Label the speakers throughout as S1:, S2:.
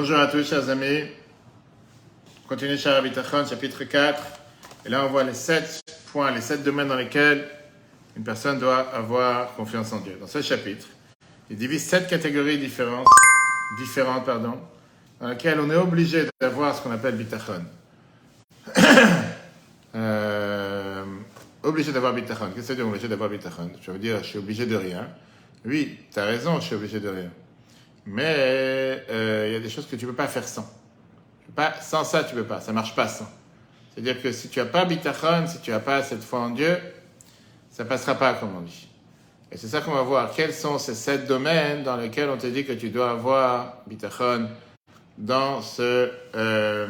S1: Bonjour à tous, chers amis. On continue Shara chapitre 4. Et là, on voit les sept points, les sept domaines dans lesquels une personne doit avoir confiance en Dieu. Dans ce chapitre, il divise sept catégories différentes, différentes dans lesquelles on est obligé d'avoir ce qu'on appelle Bitachon. euh, obligé d'avoir Bitachon. Qu'est-ce que ça veut dire obligé d'avoir Bitachon? Je veux dire, je suis obligé de rien. Oui, tu as raison, je suis obligé de rien. Mais euh, il y a des choses que tu ne peux pas faire sans. Pas, sans ça, tu ne peux pas. Ça ne marche pas sans. C'est-à-dire que si tu n'as pas bitachon, si tu n'as pas cette foi en Dieu, ça ne passera pas, comme on dit. Et c'est ça qu'on va voir. Quels sont ces sept domaines dans lesquels on te dit que tu dois avoir bitachon dans ce euh,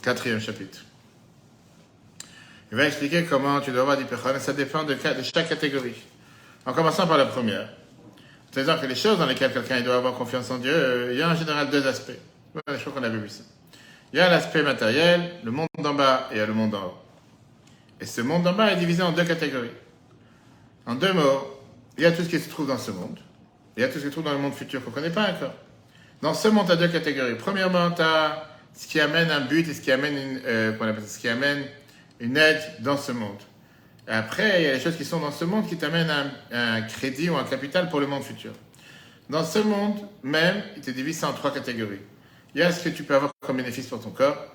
S1: quatrième chapitre? Il va expliquer comment tu dois avoir bitachon et ça dépend de, de chaque catégorie. En commençant par la première. C'est-à-dire les choses dans lesquelles quelqu'un doit avoir confiance en Dieu, euh, il y a en général deux aspects. Je crois qu'on avait vu ça. Il y a l'aspect matériel, le monde d'en bas et le monde d'en haut. Et ce monde d'en bas est divisé en deux catégories. En deux mots, il y a tout ce qui se trouve dans ce monde, et il y a tout ce qui se trouve dans le monde futur qu'on ne connaît pas encore. Dans ce monde, tu as deux catégories. Premièrement, tu as ce qui amène un but et ce qui amène une, euh, ce qui amène une aide dans ce monde. Après, il y a les choses qui sont dans ce monde qui t'amènent un, un, crédit ou un capital pour le monde futur. Dans ce monde même, il te divise en trois catégories. Il y a ce que tu peux avoir comme bénéfice pour ton corps.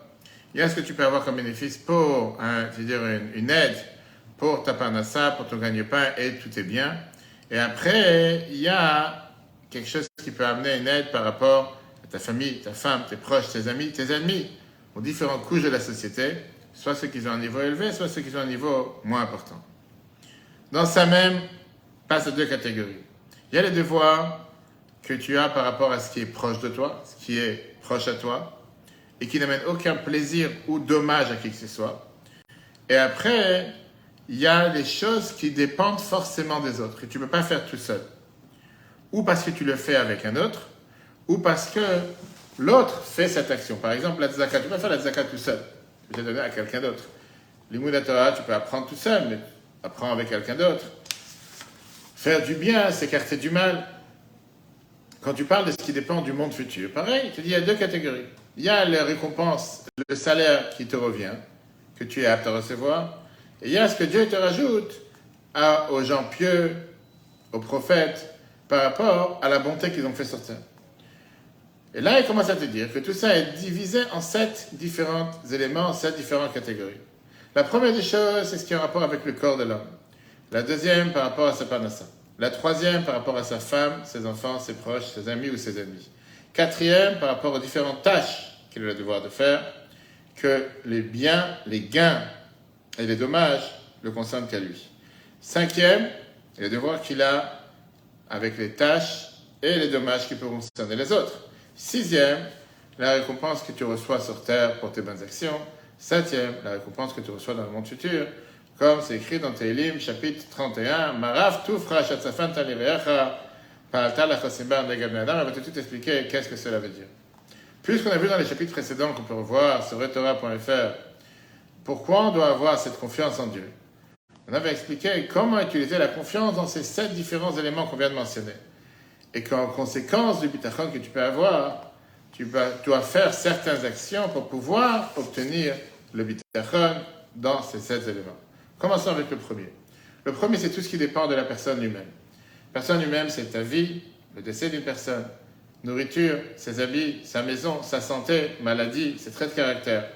S1: Il y a ce que tu peux avoir comme bénéfice pour veux dire, une, aide pour ta parnassa, pour ton gagne-pain et tout est bien. Et après, il y a quelque chose qui peut amener une aide par rapport à ta famille, ta femme, tes proches, tes amis, tes ennemis, aux différentes couches de la société soit ceux qui ont un niveau élevé, soit ceux qui ont un niveau moins important. Dans ça même, passe deux catégories. Il y a les devoirs que tu as par rapport à ce qui est proche de toi, ce qui est proche à toi, et qui n'amène aucun plaisir ou dommage à qui que ce soit. Et après, il y a les choses qui dépendent forcément des autres, et tu ne peux pas faire tout seul. Ou parce que tu le fais avec un autre, ou parce que l'autre fait cette action. Par exemple, la tzaka, tu peux pas faire la tzaka tout seul tu peux donner à quelqu'un d'autre. L'imoud Torah, tu peux apprendre tout seul, mais apprends avec quelqu'un d'autre. Faire du bien, s'écarter du mal. Quand tu parles de ce qui dépend du monde futur, pareil, il te dit il y a deux catégories. Il y a les récompenses, le salaire qui te revient, que tu es apte à recevoir, et il y a ce que Dieu te rajoute à, aux gens pieux, aux prophètes, par rapport à la bonté qu'ils ont fait sortir. Et là, il commence à te dire que tout ça est divisé en sept différents éléments, en sept différentes catégories. La première des choses, c'est ce qui a rapport avec le corps de l'homme. La deuxième, par rapport à sa panassa. La troisième, par rapport à sa femme, ses enfants, ses proches, ses amis ou ses ennemis. Quatrième, par rapport aux différentes tâches qu'il a le devoir de faire, que les biens, les gains et les dommages le concernent qu'à lui. Cinquième, le devoir qu'il a avec les tâches et les dommages qui peuvent concerner les autres. Sixième, la récompense que tu reçois sur terre pour tes bonnes actions. Septième, la récompense que tu reçois dans le monde futur. Comme c'est écrit dans Tehillim, chapitre 31, Marav tufra shatzafan talireacha, pa'alta lachasimba negab Elle va tout expliquer qu'est-ce que cela veut dire. Plus qu'on a vu dans les chapitres précédents qu'on peut revoir sur retora.fr, pourquoi on doit avoir cette confiance en Dieu? On avait expliqué comment utiliser la confiance dans ces sept différents éléments qu'on vient de mentionner et qu'en conséquence du bitachon que tu peux avoir, tu dois faire certaines actions pour pouvoir obtenir le bitachon dans ces sept éléments. Commençons avec le premier. Le premier, c'est tout ce qui dépend de la personne. La personne humaine, c'est ta vie, le décès d'une personne, nourriture, ses habits, sa maison, sa santé, maladie, ses traits de caractère.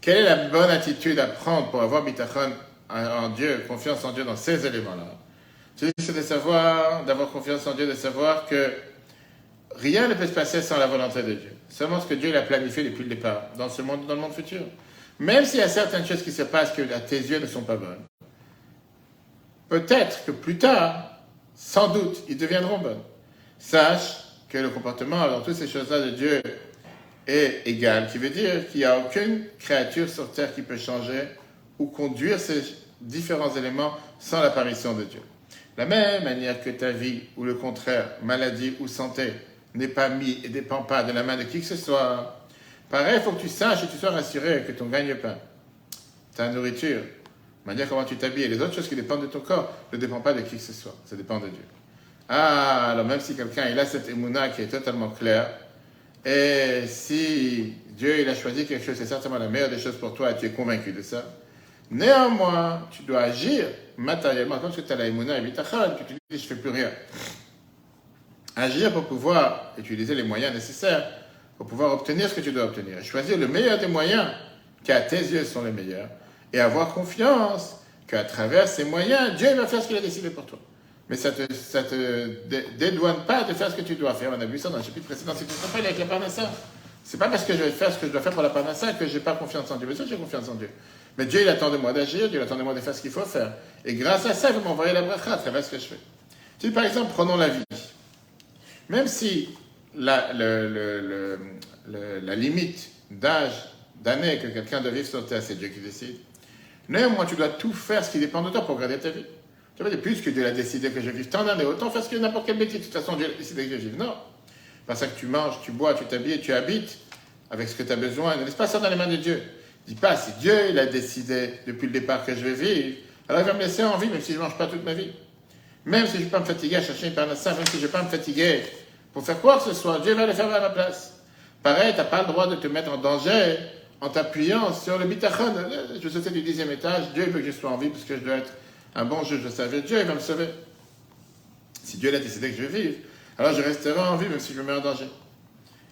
S1: Quelle est la bonne attitude à prendre pour avoir bitachon en Dieu, confiance en Dieu dans ces éléments-là? C'est de savoir, d'avoir confiance en Dieu, de savoir que rien ne peut se passer sans la volonté de Dieu. Seulement ce que Dieu l'a planifié depuis le départ, dans ce monde, dans le monde futur. Même s'il y a certaines choses qui se passent que à tes yeux ne sont pas bonnes. Peut-être que plus tard, sans doute, ils deviendront bonnes. Sache que le comportement dans toutes ces choses-là de Dieu est égal, qui veut dire qu'il n'y a aucune créature sur terre qui peut changer ou conduire ces différents éléments sans l'apparition de Dieu. La même manière que ta vie, ou le contraire, maladie ou santé, n'est pas mis et dépend pas de la main de qui que ce soit, pareil, il faut que tu saches et tu sois rassuré que ton gagne-pain, ta nourriture, la manière comment tu t'habilles et les autres choses qui dépendent de ton corps ne dépendent pas de qui que ce soit, ça dépend de Dieu. Ah, alors même si quelqu'un il a cette émouna qui est totalement claire, Et si Dieu il a choisi quelque chose, c'est certainement la meilleure des choses pour toi et tu es convaincu de ça. Néanmoins, tu dois agir matériellement, comme si tu as la émouna et bitachon, que tu dis je ne fais plus rien. Agir pour pouvoir utiliser les moyens nécessaires pour pouvoir obtenir ce que tu dois obtenir. Choisir le meilleur des moyens qui à tes yeux sont les meilleurs et avoir confiance qu'à travers ces moyens, Dieu va faire ce qu'il a décidé pour toi. Mais ça ne te, ça te dédouane pas de faire ce que tu dois faire. On a vu ça dans le chapitre précédent. Tu te rappelles avec la parnassa, c'est pas parce que je vais faire ce que je dois faire pour la parnassa que j'ai pas confiance en Dieu. Mais ça, j'ai confiance en Dieu. Mais Dieu, il attend de moi d'agir, Dieu attend de moi de faire ce qu'il faut faire. Et grâce à ça, il va m'envoyer la bracha à travers ce que je fais. Si par exemple, prenons la vie. Même si la, limite d'âge, d'année que quelqu'un doit vivre sur Terre, c'est Dieu qui décide. Néanmoins, tu dois tout faire ce qui dépend de toi pour garder ta vie. Tu vas dire, plus que Dieu a décidé que je vive tant d'années, autant faire ce que n'importe quel métier. De toute façon, Dieu a décidé que je vive. Non. Parce que tu manges, tu bois, tu t'habilles, tu habites avec ce que tu as besoin. Ne laisse pas ça dans les mains de Dieu? Dis pas, si Dieu il a décidé depuis le départ que je vais vivre, alors il va me laisser en vie, même si je ne mange pas toute ma vie. Même si je ne vais pas me fatiguer à chercher une parnassa, même si je ne vais pas me fatiguer pour faire quoi que ce soit, Dieu va le faire à ma place. Pareil, tu n'as pas le droit de te mettre en danger en t'appuyant sur le bitachon. Je sautais du dixième étage, Dieu veut que je sois en vie parce que je dois être un bon juge de sa vie. Dieu il va me sauver. Si Dieu a décidé que je vivre, alors je resterai en vie même si je me mets en danger.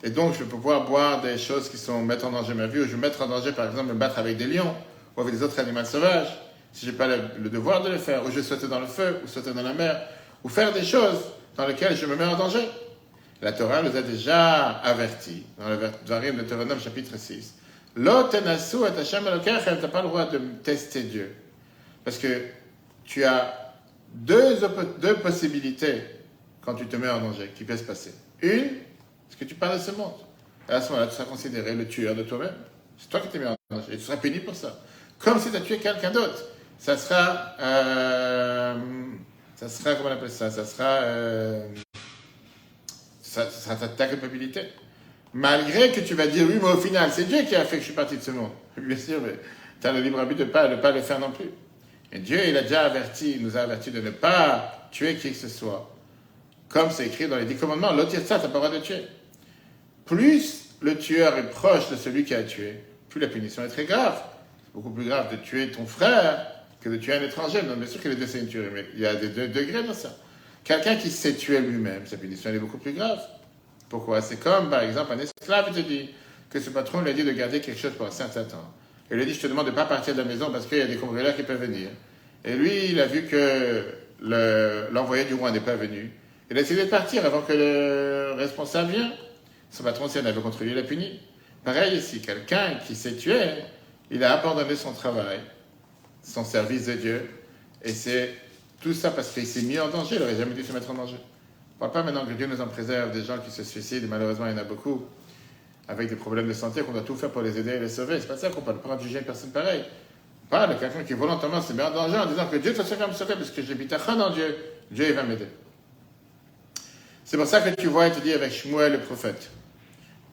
S1: Et donc, je vais pouvoir boire des choses qui sont mettre en danger ma vie, ou je vais mettre en danger, par exemple, me battre avec des lions, ou avec des autres animaux sauvages, si je n'ai pas le, devoir de le faire, ou je vais sauter dans le feu, ou sauter dans la mer, ou faire des choses dans lesquelles je me mets en danger. La Torah nous a déjà avertis, dans le Dvarim de Deutéronome chapitre 6. L'otenasu et Hashem tu n'as pas le droit de tester Dieu. Parce que tu as deux, deux possibilités quand tu te mets en danger qui peuvent se passer. Une, c'est que tu parles de ce monde. À ce moment-là, tu seras considéré le tueur de toi-même. C'est toi qui t'es mis en danger. Et tu seras puni pour ça. Comme si tu as tué quelqu'un d'autre. Ça sera. Euh, ça sera. Comment on appelle ça? Ça sera. Euh, ça, sera ta, culpabilité. Malgré que tu vas dire, oui, mais au final, c'est Dieu qui a fait que je suis parti de ce monde. Bien sûr, mais tu as le libre arbitre de ne pas, pas le faire non plus. Et Dieu, il a déjà averti, il nous a averti de ne pas tuer qui que ce soit. Comme c'est écrit dans les dix commandements, l'autre ça, t'as pas le droit de tuer. Plus le tueur est proche de celui qui a tué, plus la punition est très grave. C'est beaucoup plus grave de tuer ton frère que de tuer un étranger. Non, bien sûr que les deux, c'est une tuerie, mais il y a des deux degrés dans ça. Quelqu'un qui s'est tué lui-même, sa punition est beaucoup plus grave. Pourquoi? C'est comme, par exemple, un esclave te dit que ce patron lui a dit de garder quelque chose pour un certain temps. Il lui a dit, je te demande de ne pas partir de la maison parce qu'il y a des cambrioleurs qui peuvent venir. Et lui, il a vu que l'envoyé du roi n'est pas venu. Il a décidé de partir avant que le responsable vienne. Son patron, si elle avait contre lui, l'a puni. Pareil ici, quelqu'un qui s'est tué, il a abandonné son travail, son service de Dieu, et c'est tout ça parce qu'il s'est mis en danger, il n'aurait jamais dû se mettre en danger. On ne pas maintenant que Dieu nous en préserve des gens qui se suicident, et malheureusement il y en a beaucoup, avec des problèmes de santé, qu'on doit tout faire pour les aider et les sauver. C'est pas ça qu'on parle, pas juger une personne pareille. On parle de quelqu'un qui volontairement se met en danger en disant que Dieu, de toute va me sauver parce que j'habite à en Dieu. Dieu, il va m'aider. C'est pour ça que tu vois, il te dit avec Shmuel le prophète.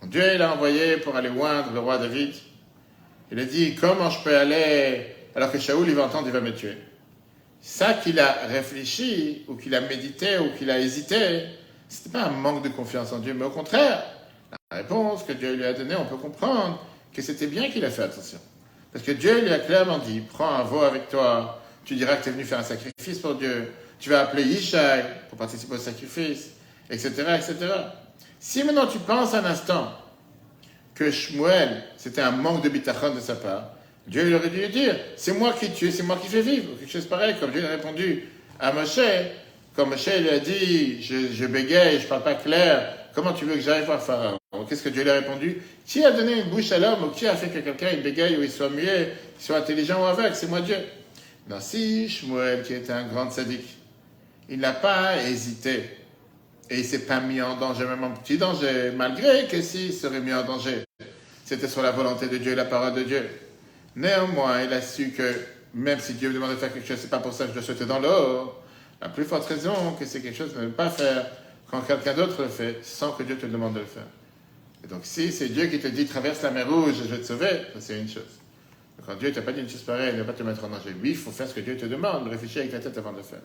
S1: Dieu, il a envoyé pour aller oindre le roi David. Il a dit, comment je peux aller alors que Shaoul, il va entendre, il va me tuer? Ça qu'il a réfléchi, ou qu'il a médité, ou qu'il a hésité, ce n'était pas un manque de confiance en Dieu, mais au contraire, la réponse que Dieu lui a donnée, on peut comprendre que c'était bien qu'il a fait attention. Parce que Dieu lui a clairement dit, prends un veau avec toi, tu diras que tu es venu faire un sacrifice pour Dieu, tu vas appeler Yishai pour participer au sacrifice, etc., etc. Si maintenant tu penses un instant que Shmuel, c'était un manque de bitachon de sa part, Dieu lui aurait dû lui dire, c'est moi qui tue, c'est moi qui fais vivre, quelque chose pareil, comme Dieu a répondu à Moshe, quand Moshe lui a dit, je, bégaye, je parle pas clair, comment tu veux que j'aille voir Pharaon Qu'est-ce que Dieu lui a répondu? Qui a donné une bouche à l'homme ou qui a fait que quelqu'un il bégaye ou il soit muet, qu'il soit intelligent ou aveugle? C'est moi Dieu. Non, si Shmuel, qui était un grand sadique, il n'a pas hésité et il s'est pas mis en danger, même en petit danger, malgré que s'il serait mis en danger, c'était sur la volonté de Dieu et la parole de Dieu. Néanmoins, il a su que même si Dieu me demande de faire quelque chose, c'est pas pour ça que je dois sauter dans l'eau. La plus forte raison que c'est quelque chose de ne pas faire quand quelqu'un d'autre le fait sans que Dieu te demande de le faire. Et donc, si c'est Dieu qui te dit traverse la mer rouge, je vais te sauver, c'est une chose. Quand Dieu t'a pas dit une chose pareille, il ne va pas te mettre en danger. Oui, il faut faire ce que Dieu te demande, réfléchir avec la tête avant de le faire.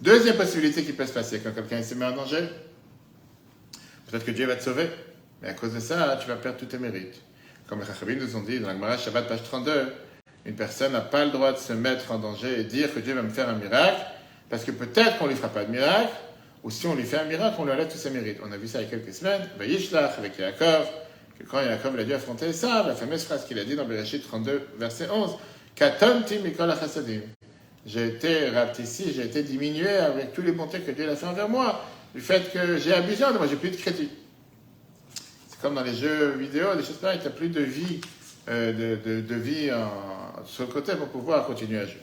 S1: Deuxième possibilité qui peut se passer quand quelqu'un se met en danger, peut-être que Dieu va te sauver, Mais à cause de ça, tu vas perdre tous tes mérites. Comme les Chachabim nous ont dit dans la Gemara Shabbat, page 32, une personne n'a pas le droit de se mettre en danger et dire que Dieu va me faire un miracle, parce que peut-être qu'on ne lui fera pas de miracle, ou si on lui fait un miracle, on lui enlève tous ses mérites. On a vu ça il y a quelques semaines, avec Yaakov, que quand Yaakov a dû affronter ça, la fameuse phrase qu'il a dit dans Bereshit 32, verset 11, Katonti mikol J'ai été ici, j'ai été diminué avec tous les bontés que Dieu a fait envers moi, du fait que j'ai abusé, moi j'ai plus de crédit. C'est comme dans les jeux vidéo, des choses pareilles, tu n'as plus de vie, euh, de, de, vie sur le côté pour pouvoir continuer à jouer.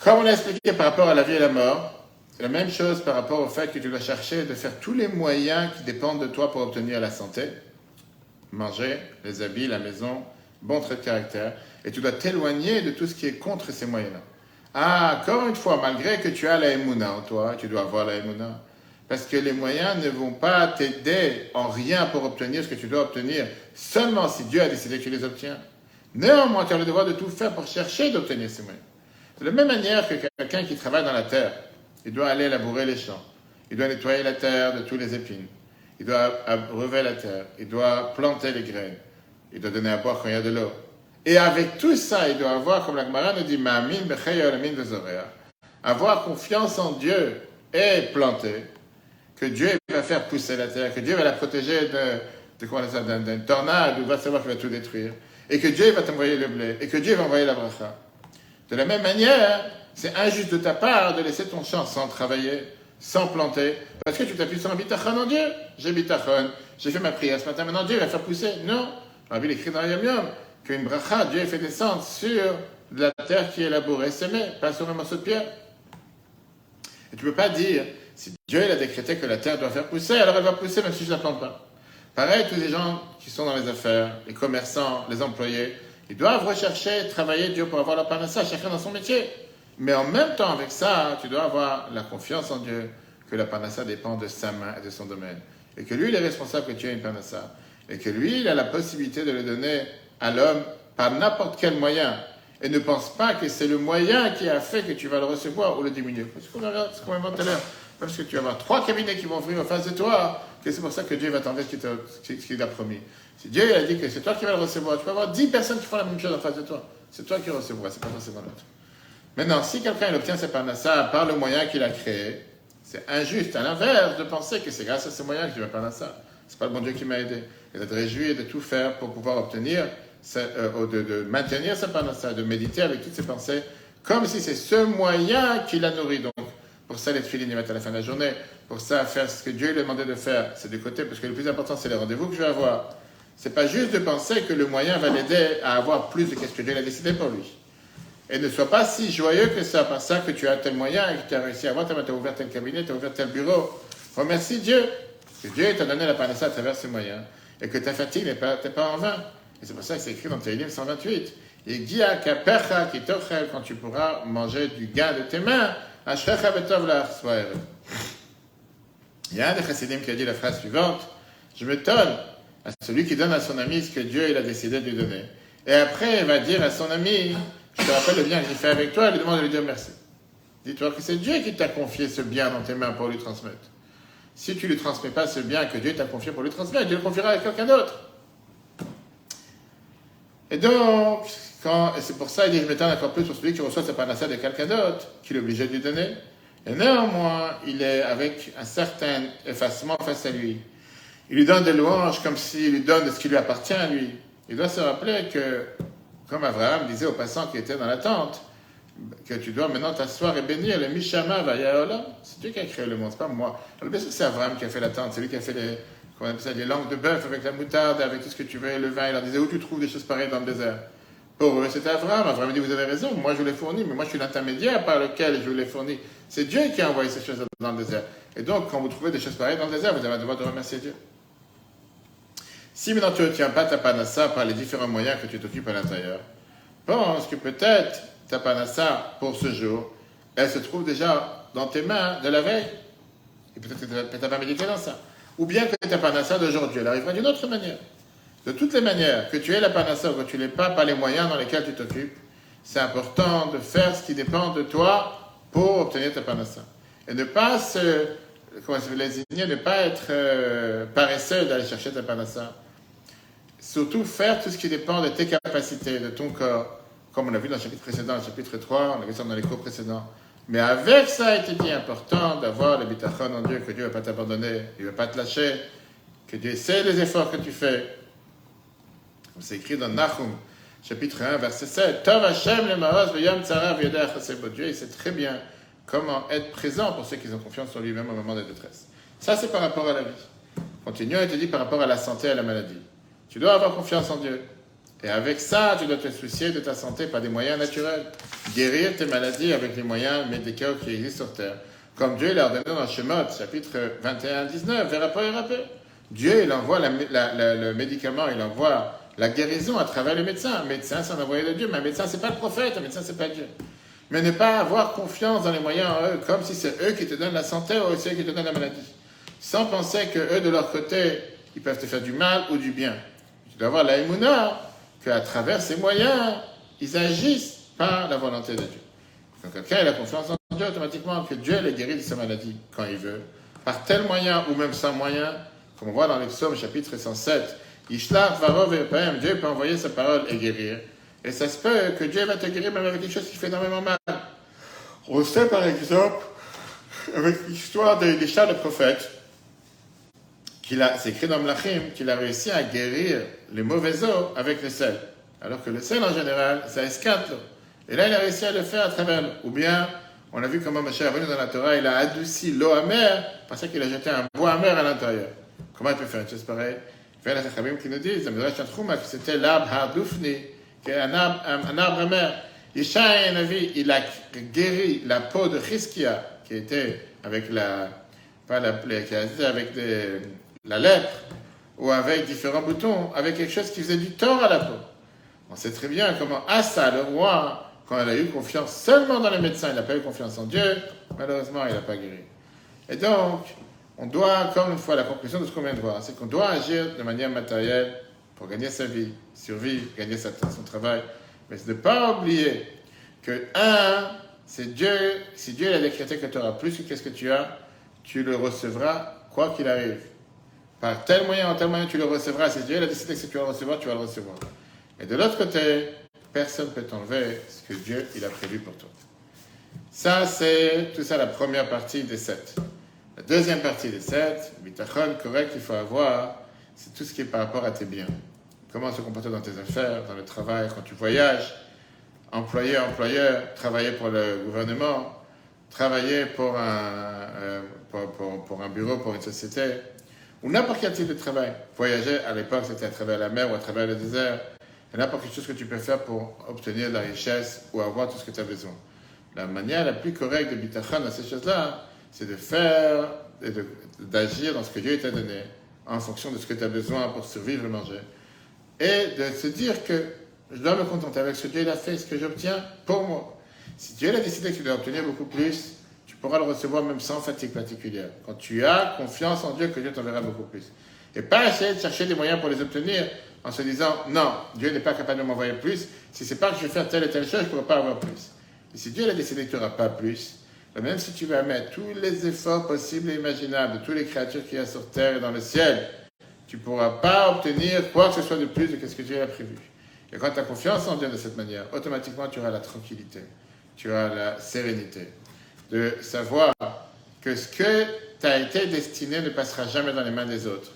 S1: Comme on a expliqué par rapport à la vie et la mort, la même chose par rapport au fait que tu dois chercher de faire tous les moyens qui dépendent de toi pour obtenir la santé. Manger, les habits, la maison, bon trait de caractère. Et tu dois t'éloigner de tout ce qui est contre ces moyens-là. Ah, encore une fois, malgré que tu as la émouna en toi, tu dois avoir la émouna. Parce que les moyens ne vont pas t'aider en rien pour obtenir ce que tu dois obtenir, seulement si Dieu a décidé que tu les obtiens. Néanmoins, tu as le devoir de tout faire pour chercher d'obtenir ces moyens. De la même manière que quelqu'un qui travaille dans la terre, il doit aller labourer les champs. Il doit nettoyer la terre de tous les épines. Il doit abreuver la terre. Il doit planter les graines. Il doit donner à boire quand il y a de l'eau. Et avec tout ça, il doit avoir, comme la Gemara nous dit, avoir confiance en Dieu et planter, que Dieu va faire pousser la terre, que Dieu va la protéger de, de d'un tornade ou va savoir qu'il va tout détruire, et que Dieu va t'envoyer le blé, et que Dieu va envoyer la bracha. De la même manière, c'est injuste de ta part de laisser ton champ sans travailler, sans planter, parce que tu t'appuies sur un bitachon en Dieu. J'ai bitachon, j'ai fait ma prière ce matin, maintenant Dieu va faire pousser. Non. Rabbi écrit dans Yom Yom qu'une bracha, Dieu fait descendre sur la terre qui est labourée, semée, pas sur un morceau de pierre. Et tu ne peux pas dire, si Dieu a décrété que la terre doit faire pousser, alors elle va pousser même si je ne la plante pas. Pareil, tous les gens qui sont dans les affaires, les commerçants, les employés, ils doivent rechercher, travailler Dieu pour avoir la panassa, chacun dans son métier. Mais en même temps, avec ça, tu dois avoir la confiance en Dieu, que la panassa dépend de sa main et de son domaine. Et que lui, il est responsable que tu aies une panassa. Et que lui, il a la possibilité de le donner à l'homme par n'importe quel moyen. Et ne pense pas que c'est le moyen qui a fait que tu vas le recevoir ou le diminuer. Parce qu'on ce qu'on a tout à l'heure. Parce que tu vas avoir trois cabinets qui vont ouvrir en face de toi, que c'est pour ça que Dieu va t'enlever ce qu'il t'a promis. Si Dieu a dit que c'est toi qui vas le recevoir, tu peux avoir dix personnes qui font la même chose en face de toi. C'est toi qui recevras, c'est pas forcément l'autre. Maintenant, si quelqu'un obtient sa parnassa par le moyen qu'il a créé, c'est injuste, à l'inverse, de penser que c'est grâce à ces moyens que tu vas parnassa. C'est pas le bon Dieu qui m'a aidé. A de réjouir de tout faire pour pouvoir obtenir, euh, de, de, maintenir sa parnassa, de méditer avec toutes ses pensées, comme si c'est ce moyen qui l'a nourri. Donc, pour ça, les filines y mettent à la fin de la journée. Pour ça, faire ce que Dieu lui a demandé de faire, c'est de côté, parce que le plus important, c'est les rendez-vous que je vais avoir. C'est pas juste de penser que le moyen va l'aider à avoir plus de ce que Dieu a décidé pour lui. Et ne sois pas si joyeux que ça, par ça que tu as tel moyen et que tu as réussi à avoir, tu as ouvert tel cabinet, tu as ouvert tel bureau. Remercie Dieu, que Dieu t'a donné la panacée à travers ces moyens, et que ta fatigue n'est pas, pas en vain. Et c'est pour ça que c'est écrit dans Télim 128. Et Gia kapercha qui quand tu pourras manger du gain de tes mains, ashrecha betov la Il y a un des chassidim qui a dit la phrase suivante Je me tonne à celui qui donne à son ami ce que Dieu il a décidé de lui donner. Et après, il va dire à son ami je te rappelle le bien que j'ai fait avec toi, et lui demande de lui dire merci. Dis-toi que c'est Dieu qui t'a confié ce bien dans tes mains pour lui transmettre. Si tu ne lui transmets pas ce bien que Dieu t'a confié pour lui transmettre, Dieu le confiera à quelqu'un d'autre. Et donc, c'est pour ça, il dit, je m'étends encore plus sur celui qui reçoit sa panacée de quelqu'un d'autre, qu'il est obligé de lui donner. Et néanmoins, il est avec un certain effacement face à lui. Il lui donne des louanges comme s'il lui donne ce qui lui appartient à lui. Il doit se rappeler que comme Abraham disait aux passants qui étaient dans la tente, que tu dois maintenant t'asseoir et bénir le Mishama Vayaola. C'est Dieu qui a créé le monde, pas moi. Alors bien c'est Abraham qui a fait la tente, c'est lui qui a fait les, les langues de bœuf avec la moutarde, avec tout ce que tu veux, le vin. Il leur disait où tu trouves des choses pareilles dans le désert? Pour eux, c'était Abraham. Abraham dit Vous avez raison, moi je vous l'ai fourni, mais moi je suis l'intermédiaire par lequel je vous l'ai fourni. C'est Dieu qui a envoyé ces choses dans le désert. Et donc, quand vous trouvez des choses pareilles dans le désert, vous avez le devoir de remercier Dieu. Si maintenant tu ne tiens pas ta panassa par les différents moyens que tu t'occupes à l'intérieur, pense que peut-être ta panassa pour ce jour, elle se trouve déjà dans tes mains de la veille. Et peut-être que tu n'as pas médité dans ça. Ou bien que ta panassa d'aujourd'hui, elle arrivera d'une autre manière. De toutes les manières, que tu aies la panassa ou que tu l'aies pas, pas les moyens dans lesquels tu t'occupes, c'est important de faire ce qui dépend de toi pour obtenir ta panassa. Et ne pas se comment se ne pas être euh, paresseux d'aller chercher ta panassa. Surtout faire tout ce qui dépend de tes capacités, de ton corps, comme on a vu dans le chapitre précédent, le chapitre 3, on a vu dans les cours précédents. Mais avec ça, il était dit important d'avoir le bitachon en Dieu, que Dieu ne va pas t'abandonner, il ne va pas te lâcher, que Dieu sait les efforts que tu fais. Comme c'est écrit dans Nahum, chapitre 1, verset 7. Tov Hashem le mahoz yom tzara Dieu, il sait très bien comment être présent pour ceux qui ont confiance en lui-même au moment de détresse. Ça, c'est par rapport à la vie. Continuons, il te dit par rapport à la santé et à la maladie. Tu dois avoir confiance en Dieu. Et avec ça, tu dois te soucier de ta santé par des moyens naturels. Guérir tes maladies avec les moyens médicaux qui existent sur Terre. Comme Dieu l'a ordonné dans Shemot, chapitre 21 19, verra et rappel. Dieu, il envoie le médicament, il envoie la guérison à travers le médecin. Un médecin, c'est un envoyé de Dieu, mais un médecin, c'est pas le prophète, un médecin, c'est pas Dieu. Mais ne pas avoir confiance dans les moyens en eux, comme si c'est eux qui te donnent la santé ou c'est eux qui te donnent la maladie. Sans penser que eux, de leur côté, ils peuvent te faire du mal ou du bien. Tu dois avoir la qu'à travers ces moyens, ils agissent par la volonté de Dieu. Quand quelqu'un a confiance en Dieu, automatiquement, que Dieu les guérit de sa maladie quand il veut, par tel moyen ou même sans moyen, comme on voit dans les psaumes chapitre 107, Ishlach varov et Dieu peut envoyer sa parole et guérir. Et ça se peut que Dieu va te guérir même avec quelque chose qui fait énormément mal. On sait par exemple, avec l'histoire des, chats de prophète, qu'il a, c'est écrit dans Mlachim, qu'il a réussi à guérir les mauvais eaux avec le sel. Alors que le sel en général, ça escate. Et là, il a réussi à le faire à travers. Ou bien, on a vu comment Moshe est venu dans la Torah, il a adouci l'eau amère parce qu'il a jeté un bois amer à l'intérieur. Comment il peut faire une chose pareille? Il y a des qui nous disent, c'était l'arbre Hardoufni, qui est un arbre, un, arbre amer. Il a guéri la peau de Chiskia, qui était avec la, pas la, qui était avec la lèpre, ou avec différents boutons, avec quelque chose qui faisait du tort à la peau. On sait très bien comment Assa, le roi, quand il a eu confiance seulement dans les médecins, il n'a pas eu confiance en Dieu, malheureusement, il n'a pas guéri. Et donc, on doit, encore une fois, la conclusion de ce qu'on vient de voir, c'est qu'on doit agir de manière matérielle pour gagner sa vie, survivre, gagner sa, son travail. Mais c'est de ne pas oublier que, un, c'est Dieu, si Dieu a décrété que tu auras plus que ce que tu as, tu le recevras quoi qu'il arrive. Par tel moyen, en tel moyen, tu le recevras. Si Dieu a décidé que tu vas le recevoir, tu vas le recevoir. Et de l'autre côté, personne ne peut t'enlever ce que Dieu il a prévu pour toi. Ça, c'est tout ça la première partie des sept. La deuxième partie des sept, bitachon correct, il faut avoir, c'est tout ce qui est par rapport à tes biens. Comment se comporter dans tes affaires, dans le travail, quand tu voyages, employé, employeur, travailler pour le gouvernement, travailler pour un, euh, pour, pour, un bureau, pour une société, ou n'importe quel type de travail. Voyager, à l'époque, c'était à travers la mer ou à travers le désert. Il n'importe quelle chose que tu peux faire pour obtenir la richesse ou avoir tout ce que tu as besoin. La manière la plus correcte de bitachon à ces choses-là, c'est de faire et d'agir dans ce que Dieu t'a donné, en fonction de ce que tu as besoin pour survivre et manger. Et de se dire que je dois me contenter avec ce que Dieu a fait, ce que j'obtiens pour moi. Si Dieu a décidé que tu dois obtenir beaucoup plus, pourras le recevoir même sans fatigue particulière. Quand tu as confiance en Dieu, que Dieu t'enverra beaucoup plus. Et pas essayer de chercher des moyens pour les obtenir en se disant non, Dieu n'est pas capable de m'envoyer plus. Si c'est pas que je vais faire telle et telle chose, je ne pourrai pas avoir plus. Et si Dieu a décidé que tu n'auras pas plus, même si tu vas mettre tous les efforts possibles et imaginables de toutes les créatures qu'il y a sur terre et dans le ciel, tu ne pourras pas obtenir quoi que ce soit de plus de ce que Dieu a prévu. Et quand tu as confiance en Dieu de cette manière, automatiquement tu auras la tranquillité, tu auras la sérénité de savoir que ce que tu as été destiné ne passera jamais dans les mains des autres,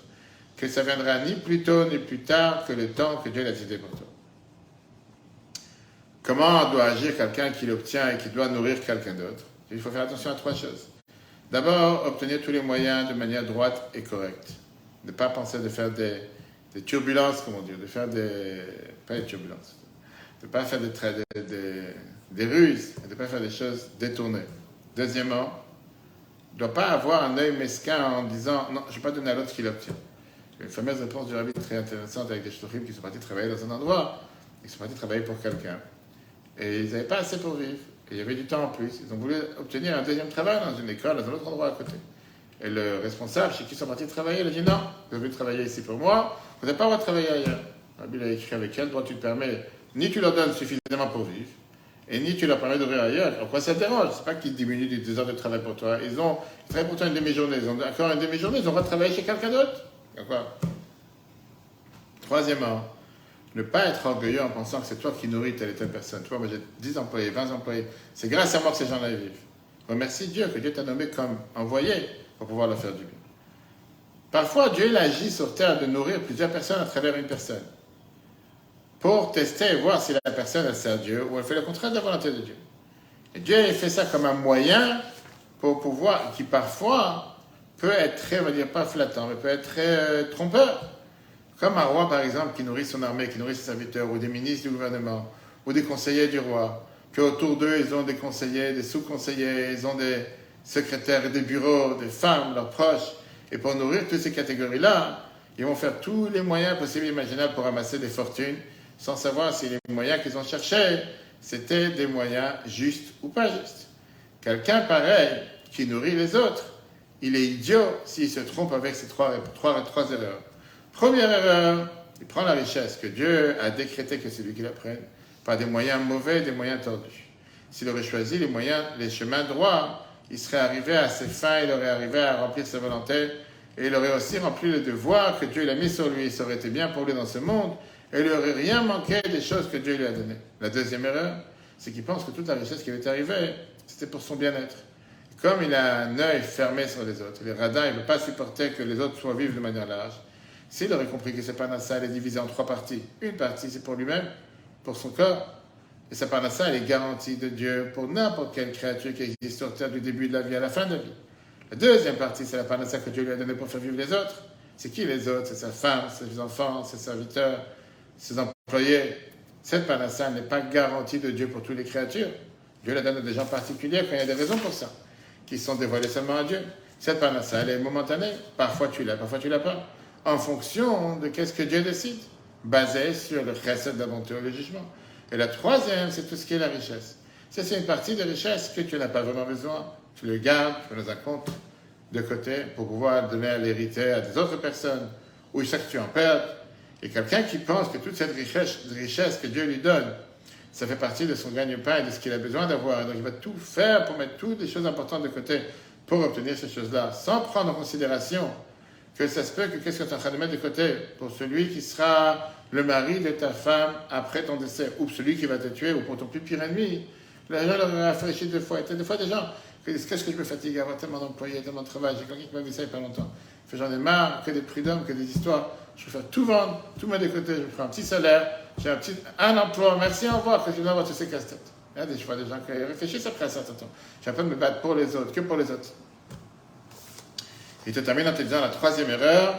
S1: que ça viendra ni plus tôt ni plus tard que le temps que Dieu a décidé pour toi. Comment doit agir quelqu'un qui l'obtient et qui doit nourrir quelqu'un d'autre? Il faut faire attention à trois choses. D'abord, obtenir tous les moyens de manière droite et correcte. Ne pas penser de faire des, turbulences, comment dire, de faire des. pas des turbulences. De ne pas faire des, des, des, ruses, de ne pas faire des choses détournées. Deuxièmement, ne doit pas avoir un œil mesquin en disant non, je ne vais pas donner à l'autre ce qu'il obtient. Une fameuse réponse du rabbi très intéressante avec des shtorim qui sont partis travailler dans un endroit, ils sont partis travailler pour quelqu'un. Et ils n'avaient pas assez pour vivre il y avait du temps en plus. Ils ont voulu obtenir un deuxième travail dans une école, dans un autre endroit à côté. Et le responsable, chez qui ils sont partis travailler, il a dit non, vous avez travailler ici pour moi, vous n'avez pas le droit de travailler ailleurs. Il a écrit avec quel droit tu te permets, ni tu leur donnes suffisamment pour vivre, et ni tu leur permets d'ouvrir ailleurs. Ça te dérange? C'est pas qu'ils diminuent des heures de travail pour toi. Ils ont ils travaillent pour toi une demi-journée. Ils ont encore une demi-journée, ils ont travailler chez quelqu'un d'autre. D'accord Troisièmement, ne pas être orgueilleux en pensant que c'est toi qui nourris telle et telle personne. Tu vois, moi j'ai 10 employés, 20 employés. C'est grâce à moi que ces gens-là vivent. Remercie Dieu que Dieu t'a nommé comme envoyé pour pouvoir leur faire du bien. Parfois, Dieu agit sur terre de nourrir plusieurs personnes à travers une personne pour tester et voir si la personne elle sert Dieu ou elle fait le contraire de la volonté de Dieu. Dieu il fait ça comme un moyen pour pouvoir, qui parfois peut être très, on va dire pas flattant, mais peut être très euh, trompeur. Comme un roi, par exemple, qui nourrit son armée, qui nourrit ses serviteurs, ou des ministres du gouvernement, ou des conseillers du roi, qu'autour d'eux, ils ont des conseillers, des sous-conseillers, ils ont des secrétaires des bureaux, des femmes, leurs proches. Et pour nourrir toutes ces catégories-là, ils vont faire tous les moyens possibles et imaginables pour ramasser des fortunes, sans savoir si les moyens qu'ils ont cherchés, c'était des moyens justes ou pas justes. Quelqu'un pareil, qui nourrit les autres, il est idiot s'il se trompe avec ces trois, trois, trois erreurs. Première erreur, il prend la richesse que Dieu a décrété que c'est lui qui la prenne, par des moyens mauvais, des moyens tordus. S'il aurait choisi les moyens, les chemins droits, il serait arrivé à ses fins, il aurait arrivé à remplir sa volonté, et il aurait aussi rempli le devoir que Dieu l'a mis sur lui. Ça aurait été bien pour lui dans ce monde, et il n'aurait rien manqué des choses que Dieu lui a données. La deuxième erreur, c'est qu'il pense que toute la richesse qui lui est arrivée, c'était pour son bien-être. Comme il a un œil fermé sur les autres, les radins, il ne veut pas supporter que les autres soient vivus de manière large. S'il aurait compris que sa panassa, elle est divisée en trois parties. Une partie, c'est pour lui-même, pour son corps. Et sa panassa, elle est garantie de Dieu pour n'importe quelle créature qui existe sur terre du début de la vie à la fin de la vie. La deuxième partie, c'est la panassa que Dieu lui a donnée pour faire vivre les autres. C'est qui les autres? C'est sa femme, ses enfants, ses serviteurs, ses employés. Cette panassa n'est pas garantie de Dieu pour toutes les créatures. Dieu la donne à des gens particuliers quand il y a des raisons pour ça, qui sont dévoilées seulement à Dieu. Cette panassa, elle est momentanée. Parfois tu l'as, parfois tu l'as pas en fonction de qu'est-ce que Dieu décide, basé sur le chesed de la bonté ou le jugement. Et la troisième, c'est tout ce qui est la richesse. Ça, c'est une partie de richesse que tu n'as pas vraiment besoin. Tu le gardes, tu le compte de côté pour pouvoir donner à l'héritier à des autres personnes, ou chaque que tu en perds. Et quelqu'un qui pense que toute cette richesse, que Dieu lui donne, ça fait partie de son gagne-pain et de ce qu'il a besoin d'avoir. Donc il va tout faire pour mettre toutes les choses importantes de côté pour obtenir ces choses-là, sans prendre en considération que ça se peut que qu'est-ce que tu es en train de mettre de côté pour celui qui sera le mari de ta femme après ton décès, ou celui qui va te tuer, ou pour ton plus pire ennemi. Les gens leur réfléchi deux fois. Et des fois, des gens qu'est-ce que je me fatigue à avoir tellement d'employés, tellement de travail? J'ai quelqu'un qui m'a dit ça il pas longtemps. J'en ai marre, que des prud'hommes, que des histoires. Je préfère tout vendre, tout mettre de côté. Je prends un petit salaire, j'ai un petit un emploi. Merci, au revoir, que je viens avoir tous ces casse-têtes. Il y a des gens qui réfléchissent après un certain temps. J'ai pas de me battre pour les autres, que pour les autres. Il te termine en te disant la troisième erreur,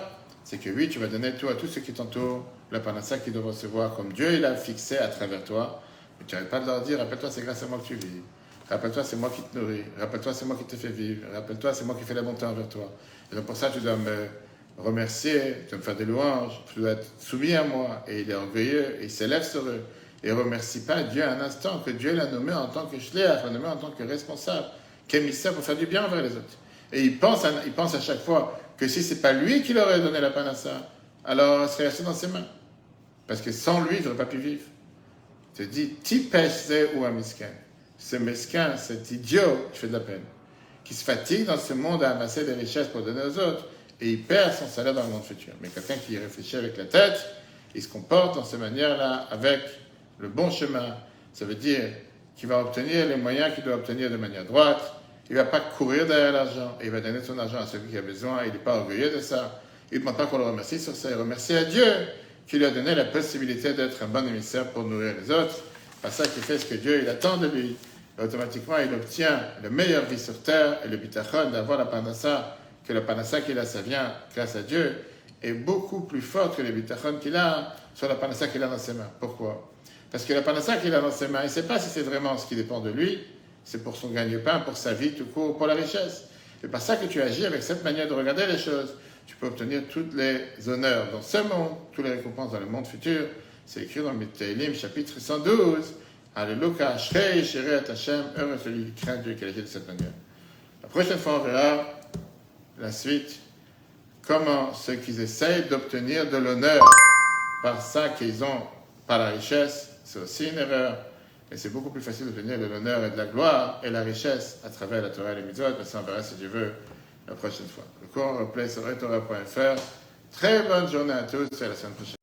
S1: c'est que oui, tu vas donner tout à tous ceux qui t'entourent, la panassa qu'ils doivent recevoir comme Dieu il fixé à travers toi. Mais tu n'arrêtes pas de leur dire, rappelle-toi, c'est grâce à moi que tu vis. Rappelle-toi, c'est moi qui te nourris. Rappelle-toi, c'est moi qui te fais vivre. Rappelle-toi, c'est moi qui fais la bonté envers toi. Donc pour ça, tu dois me remercier, tu dois me faire des louanges, tu dois être soumis à moi. Et il est orgueilleux, et il s'élève sur eux. Et remercie pas Dieu un instant, que Dieu l'a nommé en tant que shliach, l'a nommé en tant que responsable, qu'émissaire pour faire du bien envers les autres. Et il pense, à, il pense à chaque fois que si c'est pas lui qui leur aurait donné la panassa, alors elle serait dans ses mains. Parce que sans lui, il n'aurait pas pu vivre. Il te dit, ti ou un miskin? Ce mesquin, cet idiot qui fait de la peine, qui se fatigue dans ce monde à amasser des richesses pour donner aux autres, et il perd son salaire dans le monde futur. Mais quelqu'un qui réfléchit avec la tête, il se comporte dans cette manière-là, avec le bon chemin. Ça veut dire qu'il va obtenir les moyens qu'il doit obtenir de manière droite, il ne va pas courir derrière l'argent. Il va donner son argent à celui qui a besoin. Il n'est pas orgueilleux de ça. Il ne demande pas qu'on le remercie sur ça. Il remercie à Dieu qui lui a donné la possibilité d'être un bon émissaire pour nourrir les autres. Pas ça qui fait ce que Dieu attend de lui. Automatiquement, il obtient la meilleure vie sur terre et le bitachon d'avoir la panassa, que la panassa qu'il a, ça vient grâce à Dieu, est beaucoup plus forte que le bitachon qu'il a sur la panassa qu'il a dans ses mains. Pourquoi? Parce que la panassa qu'il a dans ses mains, il ne sait pas si c'est vraiment ce qui dépend de lui, c'est pour son gagne-pain, pour sa vie tout court, pour la richesse. C'est pas ça que tu agis avec cette manière de regarder les choses. Tu peux obtenir tous les honneurs dans ce monde, toutes les récompenses dans le monde futur. C'est écrit dans le chapitre 112. Alléluia, Shrei, Shiret Hashem, heureux celui qui craint Dieu qui agit de cette manière? La prochaine fois, on verra la suite. Comment ceux qui essayent d'obtenir de l'honneur par ça qu'ils ont, par la richesse, c'est aussi une erreur Et c'est beaucoup plus facile d'obtenir de l'honneur et de la gloire et la richesse à travers la Torah et les mitzvot. Mais ça, on verra si Dieu veut la prochaine fois. Le cours replay sur etora.fr. Très bonne journée à tous et à la semaine prochaine.